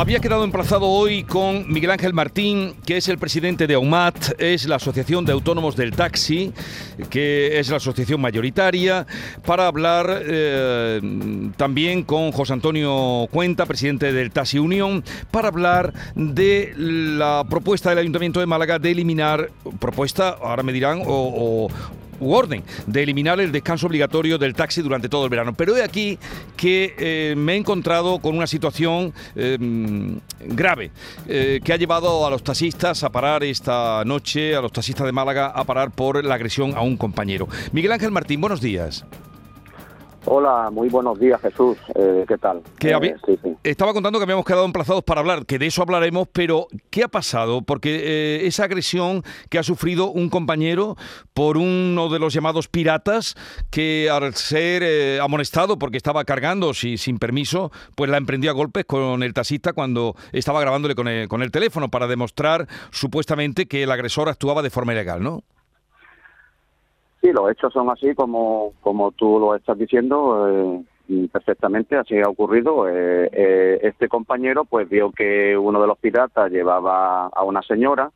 Había quedado emplazado hoy con Miguel Ángel Martín, que es el presidente de AUMAT, es la Asociación de Autónomos del Taxi, que es la asociación mayoritaria, para hablar eh, también con José Antonio Cuenta, presidente del Taxi Unión, para hablar de la propuesta del Ayuntamiento de Málaga de eliminar, propuesta, ahora me dirán, o, orden de eliminar el descanso obligatorio del taxi durante todo el verano. Pero he aquí que eh, me he encontrado con una situación em, grave eh, que ha llevado a los taxistas a parar esta noche, a los taxistas de Málaga a parar por la agresión a un compañero. Miguel Ángel Martín, buenos días. Hola, muy buenos días Jesús, eh, ¿qué tal? Eh, estaba contando que habíamos quedado emplazados para hablar, que de eso hablaremos, pero ¿qué ha pasado? Porque eh, esa agresión que ha sufrido un compañero por uno de los llamados piratas, que al ser amonestado porque estaba cargando sin permiso, pues la emprendió a golpes con el taxista cuando estaba grabándole con el, con el teléfono para demostrar supuestamente que el agresor actuaba de forma ilegal, ¿no? Sí, los hechos son así como, como tú lo estás diciendo. Eh, perfectamente, así ha ocurrido. Eh, eh, este compañero pues vio que uno de los piratas llevaba a una señora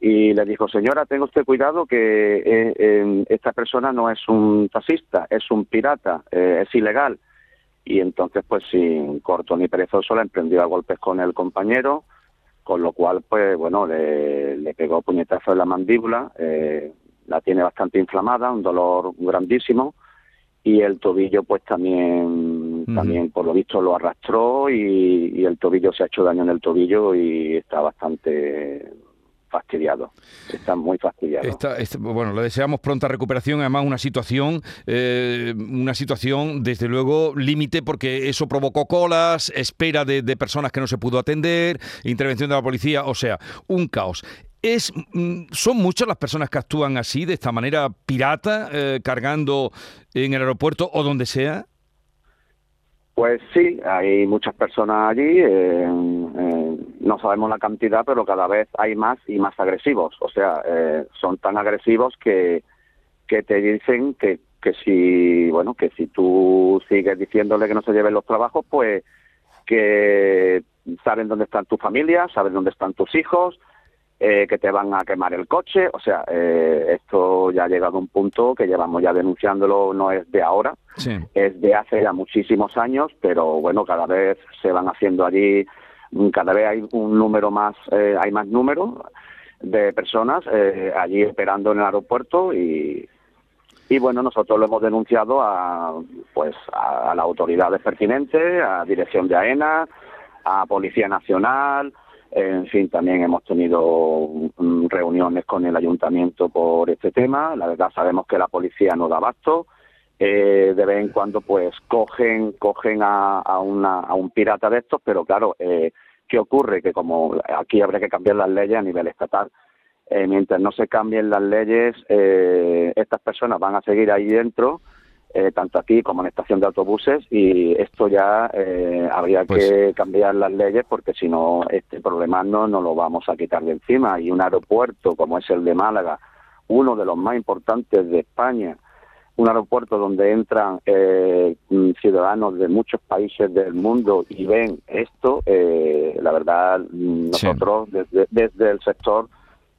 y le dijo, señora, tenga usted cuidado que esta persona no es un taxista, es un pirata, es ilegal. Y entonces, pues sin corto ni perezoso, le emprendió a golpes con el compañero, con lo cual, pues bueno, le, le pegó puñetazo en la mandíbula, la tiene bastante inflamada, un dolor grandísimo y el tobillo pues también también por lo visto lo arrastró y, el tobillo se ha hecho daño en el tobillo y está bastante fastidiado, está muy fastidiado. bueno, le deseamos pronta recuperación, además una situación, eh, una situación desde luego límite porque eso provocó colas, espera de, de, personas que no se pudo atender, intervención de la policía, o sea, un caos. Es, mm, ¿Son muchas las personas que actúan así, de esta manera pirata, eh, cargando en el aeropuerto o donde sea? Pues sí, hay muchas personas allí, eh, eh, no sabemos la cantidad, pero cada vez hay más y más agresivos. O sea, son tan agresivos que, que te dicen que, que si, bueno, que si tú sigues diciéndole que no se lleven los trabajos, pues que saben dónde están tu familia, saben dónde están tus hijos, eh, que te van a quemar el coche. O sea, eh, esto ya ha llegado a un punto que llevamos ya denunciándolo, no es de ahora, es de hace ya muchísimos años, pero bueno, cada vez se van haciendo allí, cada vez hay un número más, eh, hay más número de personas allí esperando en el aeropuerto y, y bueno, nosotros lo hemos denunciado a, pues, a, a las autoridades pertinentes, a Dirección de AENA, a Policía Nacional, en fin, también hemos tenido mm, reuniones con el ayuntamiento por este tema. La verdad sabemos que la policía no da abasto. Eh, de vez en cuando pues cogen cogen a, a, una, a un pirata de estos, pero claro, eh, ¿qué ocurre? Que como aquí habría que cambiar las leyes a nivel estatal, eh, mientras no se cambien las leyes, eh, estas personas van a seguir ahí dentro eh, tanto aquí como en estación de autobuses y esto ya eh, habría pues que cambiar las leyes porque si no este problema no nos lo vamos a quitar de encima. Y un aeropuerto como es el de Málaga, uno de los más importantes de España, un aeropuerto donde entran eh, ciudadanos de muchos países del mundo y ven esto, la verdad nosotros desde, desde el sector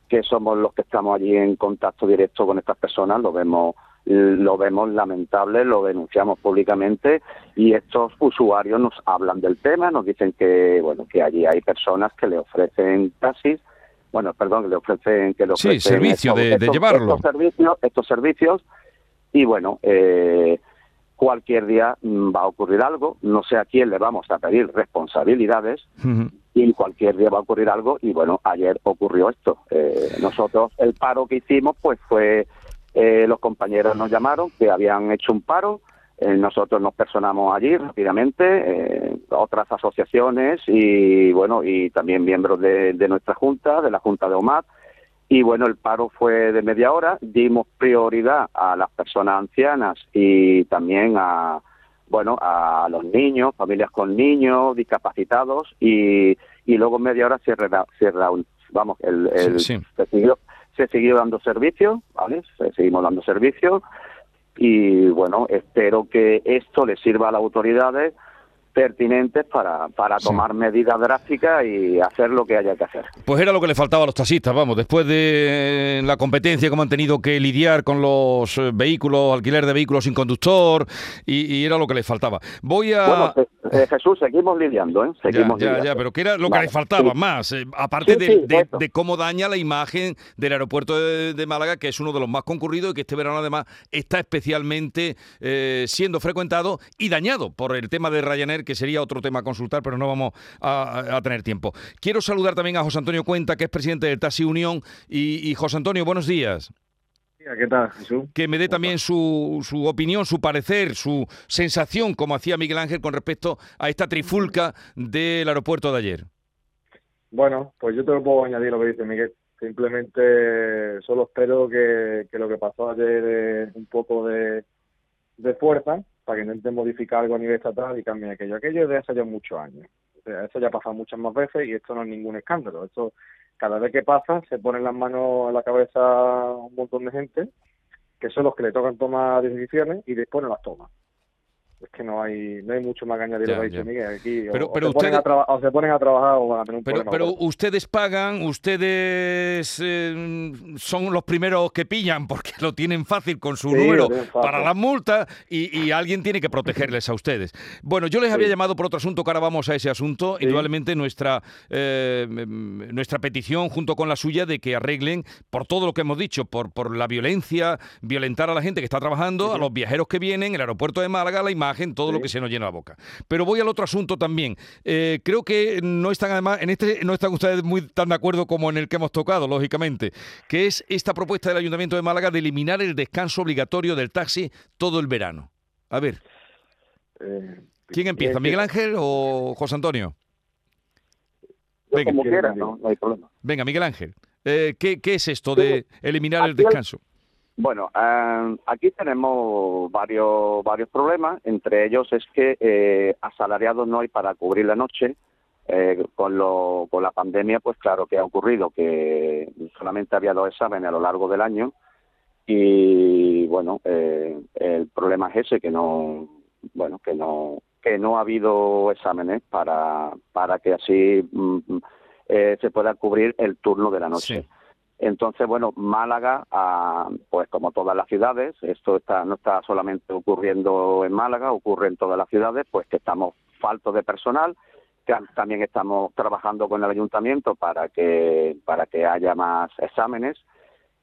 que somos los que estamos allí en contacto directo con estas personas lo vemos lo vemos lamentable, lo denunciamos públicamente y estos usuarios nos hablan del tema, nos dicen que bueno que allí hay personas que le ofrecen taxis, bueno, perdón, que le ofrecen que le ofrecen sí, servicio de, llevarlo. Estos servicios, estos servicios y bueno, eh, cualquier día mm, va a ocurrir algo, no sé a quién le vamos a pedir responsabilidades y cualquier día va a ocurrir algo y bueno, ayer ocurrió esto. Eh, nosotros el paro que hicimos pues fue eh, los compañeros nos llamaron que habían hecho un paro, eh, nosotros nos personamos allí rápidamente, eh, otras asociaciones y bueno, y también miembros de, nuestra junta, de la junta de OMAD, y bueno, el paro fue de media hora, dimos prioridad a las personas ancianas y también a bueno, a los niños, familias con niños, discapacitados. Y, y luego en media hora se, se vamos, el, el se siguió dando servicio, ¿vale? Se seguimos dando servicio y bueno, espero que esto le sirva a las autoridades pertinentes para, para tomar medidas drásticas y hacer lo que haya que hacer. Pues era lo que le faltaba a los taxistas, vamos, después de la competencia, como han tenido que lidiar con los eh, vehículos, alquiler de vehículos sin conductor, y, era lo que les faltaba. Voy a... Bueno, eh, Jesús, seguimos lidiando, ¿eh? Seguimos ya, ya, ya, pero que era lo que les faltaba más, eh, aparte de, cómo daña la imagen del aeropuerto de, Málaga, que es uno de los más concurridos y que este verano además está especialmente siendo frecuentado y dañado por el tema de Ryanair, que sería otro tema a consultar, pero no vamos a, tener tiempo. Quiero saludar también a José Antonio Cuenta, que es presidente del Taxi Unión. Y, José Antonio, buenos días. ¿Qué tal, Jesús? Que me dé también su, su, opinión, su parecer, su sensación, como hacía Miguel Ángel, con respecto a esta trifulca del aeropuerto de ayer. Bueno, pues yo te lo puedo añadir lo que dice Miguel. Simplemente solo espero que, lo que pasó ayer es un poco de, de fuerza para que intenten modificar algo a nivel estatal y cambien aquello. Aquello de hace ya muchos años. O sea, eso ya ha pasado muchas más veces y esto no es ningún escándalo. Esto, cada vez que pasa, se ponen las manos en la cabeza un montón de gente, que son los que le tocan tomar decisiones y después no las toman es que no hay no hay mucho más que añadir lo que Miguel. Aquí pero, o, se ponen a trabajar o van a tener un pero, problema. pero ustedes pagan ustedes eh, son los primeros que pillan porque lo tienen fácil con su número para las multas y, alguien tiene que protegerles a ustedes. Bueno yo les había llamado por otro asunto que ahora vamos a ese asunto. Indudablemente nuestra eh, nuestra petición junto con la suya de que arreglen por todo lo que hemos dicho por por la violencia violentar a la gente que está trabajando a los viajeros que vienen el aeropuerto de Málaga la imagen todo lo que se nos llena la boca. Pero voy al otro asunto también. Eh, creo que no están además, en este no están ustedes muy tan de acuerdo como en el que hemos tocado, lógicamente, que es esta propuesta del Ayuntamiento de Málaga de eliminar el descanso obligatorio del taxi todo el verano. A ver. Eh, ¿Quién empieza? ¿Miguel Ángel o José Antonio? Venga, como quiera, no, hay problema. Venga, Miguel Ángel. Eh, ¿qué, ¿qué, es esto de eliminar el descanso? Bueno, eh, aquí tenemos varios varios problemas. Entre ellos es que eh, asalariados no hay para cubrir la noche. Eh, con, lo, con la pandemia, pues claro que ha ocurrido que solamente había dos exámenes a lo largo del año y bueno, el problema es ese que no, bueno, que no que no ha habido exámenes para para que así mm, mm, se pueda cubrir el turno de la noche. Entonces, bueno, Málaga, ah, pues como todas las ciudades, esto está, no está solamente ocurriendo en Málaga, ocurre en todas las ciudades, pues que estamos faltos de personal, que también estamos trabajando con el ayuntamiento para que, para que haya más exámenes.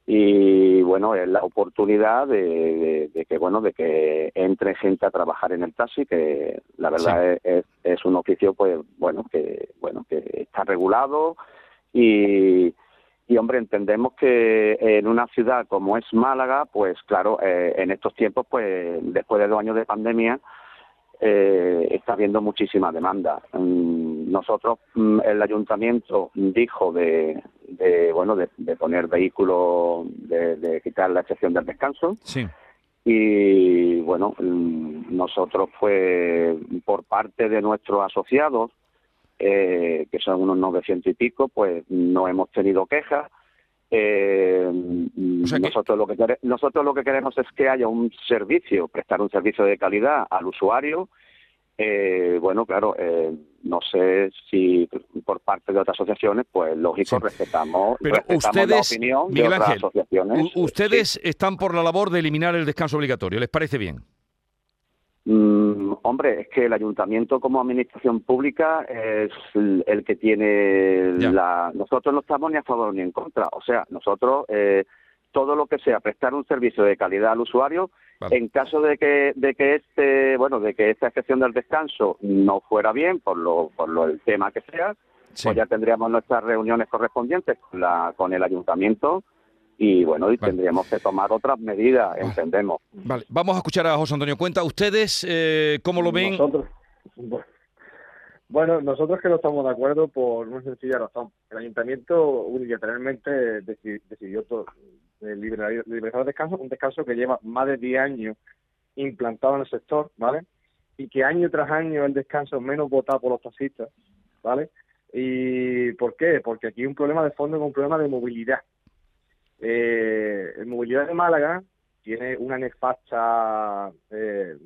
Y bueno, es la oportunidad de, que bueno, de que entre gente a trabajar en el taxi, que la verdad es, es un oficio pues bueno, que bueno, que está regulado y y hombre, entendemos que en una ciudad como es Málaga, pues claro, eh, en estos tiempos, pues después de dos años de pandemia, eh, está habiendo muchísima demanda. Mm, nosotros, mm, el ayuntamiento dijo de, de bueno, de, poner vehículos, de, de, quitar la excepción del descanso. Sí. Y bueno, mm, nosotros, pues, por parte de nuestros asociados, eh, que son unos 900 y pico, pues no hemos tenido quejas. Eh, nosotros lo que nosotros lo que queremos es que haya un servicio, prestar un servicio de calidad al usuario. Eh, bueno, claro, no sé si por parte de otras asociaciones, pues lógico, respetamos, Pero ustedes, la opinión de otras asociaciones. Ustedes están por la labor de eliminar el descanso obligatorio, ¿les parece bien? Mm, hombre, es que el ayuntamiento como administración pública es el, que tiene la... Nosotros no estamos ni a favor ni en contra. O sea, nosotros eh, todo lo que sea prestar un servicio de calidad al usuario, en caso de que, de que este, bueno, de que esta excepción del descanso no fuera bien por lo, por lo el tema que sea, pues ya tendríamos nuestras reuniones correspondientes con, la, con el ayuntamiento y bueno, y tendríamos que tomar otras medidas, entendemos. Vale, vamos a escuchar a José Antonio Cuenta. ¿Ustedes eh, cómo lo ven? Nosotros, bueno, nosotros que no estamos de acuerdo por una sencilla razón. El ayuntamiento unilateralmente decidió todo, eh, liberar, el descanso, un descanso que lleva más de 10 años implantado en el sector, ¿vale? Y que año tras año el descanso es menos votado por los taxistas, ¿vale? ¿Y por qué? Porque aquí hay un problema de fondo, un problema de movilidad eh, movilidad de Málaga tiene una nefasta eh,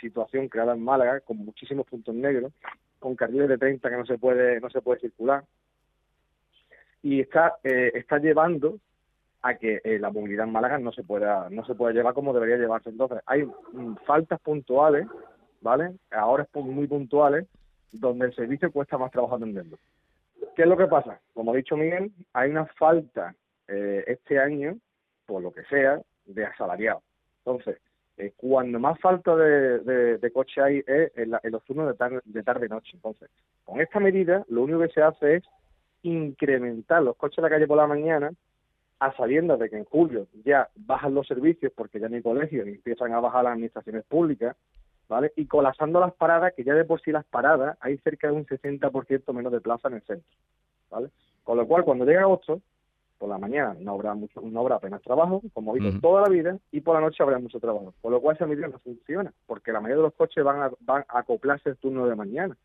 situación creada en Málaga con muchísimos puntos negros, con carriles de 30 que no se puede no se puede circular y está eh, está llevando a que eh, la movilidad en Málaga no se pueda no se pueda llevar como debería llevarse. Entonces, hay mm, faltas puntuales, ¿vale? Ahora es muy puntuales donde el servicio cuesta más trabajo atenderlo. ¿Qué es lo que pasa? Como ha dicho Miguel, hay una falta eh, este año, por lo que sea, de asalariados. Entonces, eh, cuando más falta de, de, coche hay es en, los turnos de, tarde, de tarde noche. Entonces, con esta medida, lo único que se hace es incrementar los coches de la calle por la mañana, a sabiendas de que en julio ya bajan los servicios porque ya no hay colegios y empiezan a bajar las administraciones públicas, ¿vale? Y colapsando las paradas, que ya de por sí las paradas hay cerca de un 60% menos de plaza en el centro, ¿vale? Con lo cual, cuando llega agosto, por la mañana no habrá mucho, no habrá apenas trabajo, como visto toda la vida, y por la noche habrá mucho trabajo. Con lo cual esa medida no funciona, porque la mayoría de los coches van a, van a acoplarse el turno de mañana.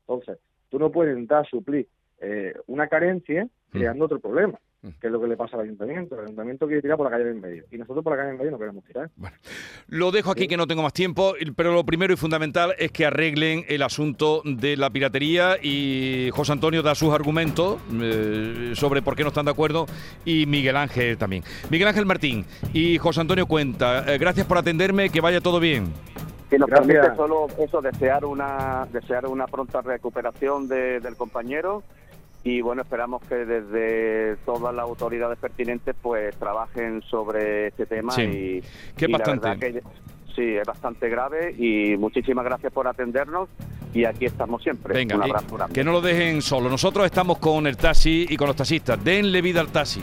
Entonces, tú no puedes intentar suplir eh, una carencia creando otro problema. Que es lo que le pasa al ayuntamiento. El ayuntamiento quiere tirar por la calle del medio y nosotros por la calle del medio no queremos tirar. Bueno, lo dejo aquí que no tengo más tiempo, pero lo primero y fundamental es que arreglen el asunto de la piratería y José Antonio da sus argumentos eh, sobre por qué no están de acuerdo y Miguel Ángel también. Miguel Ángel Martín y José Antonio Cuenta, eh, gracias por atenderme, que vaya todo bien. Que nos permite solo eso, desear una, desear una pronta recuperación del compañero y bueno, esperamos que desde todas las autoridades pertinentes pues trabajen sobre este tema y, que bastante. que, sí, es bastante grave y muchísimas gracias por atendernos y aquí estamos siempre. Venga, Un que no lo dejen solo. Nosotros estamos con el taxi y con los taxistas. Denle vida al taxi.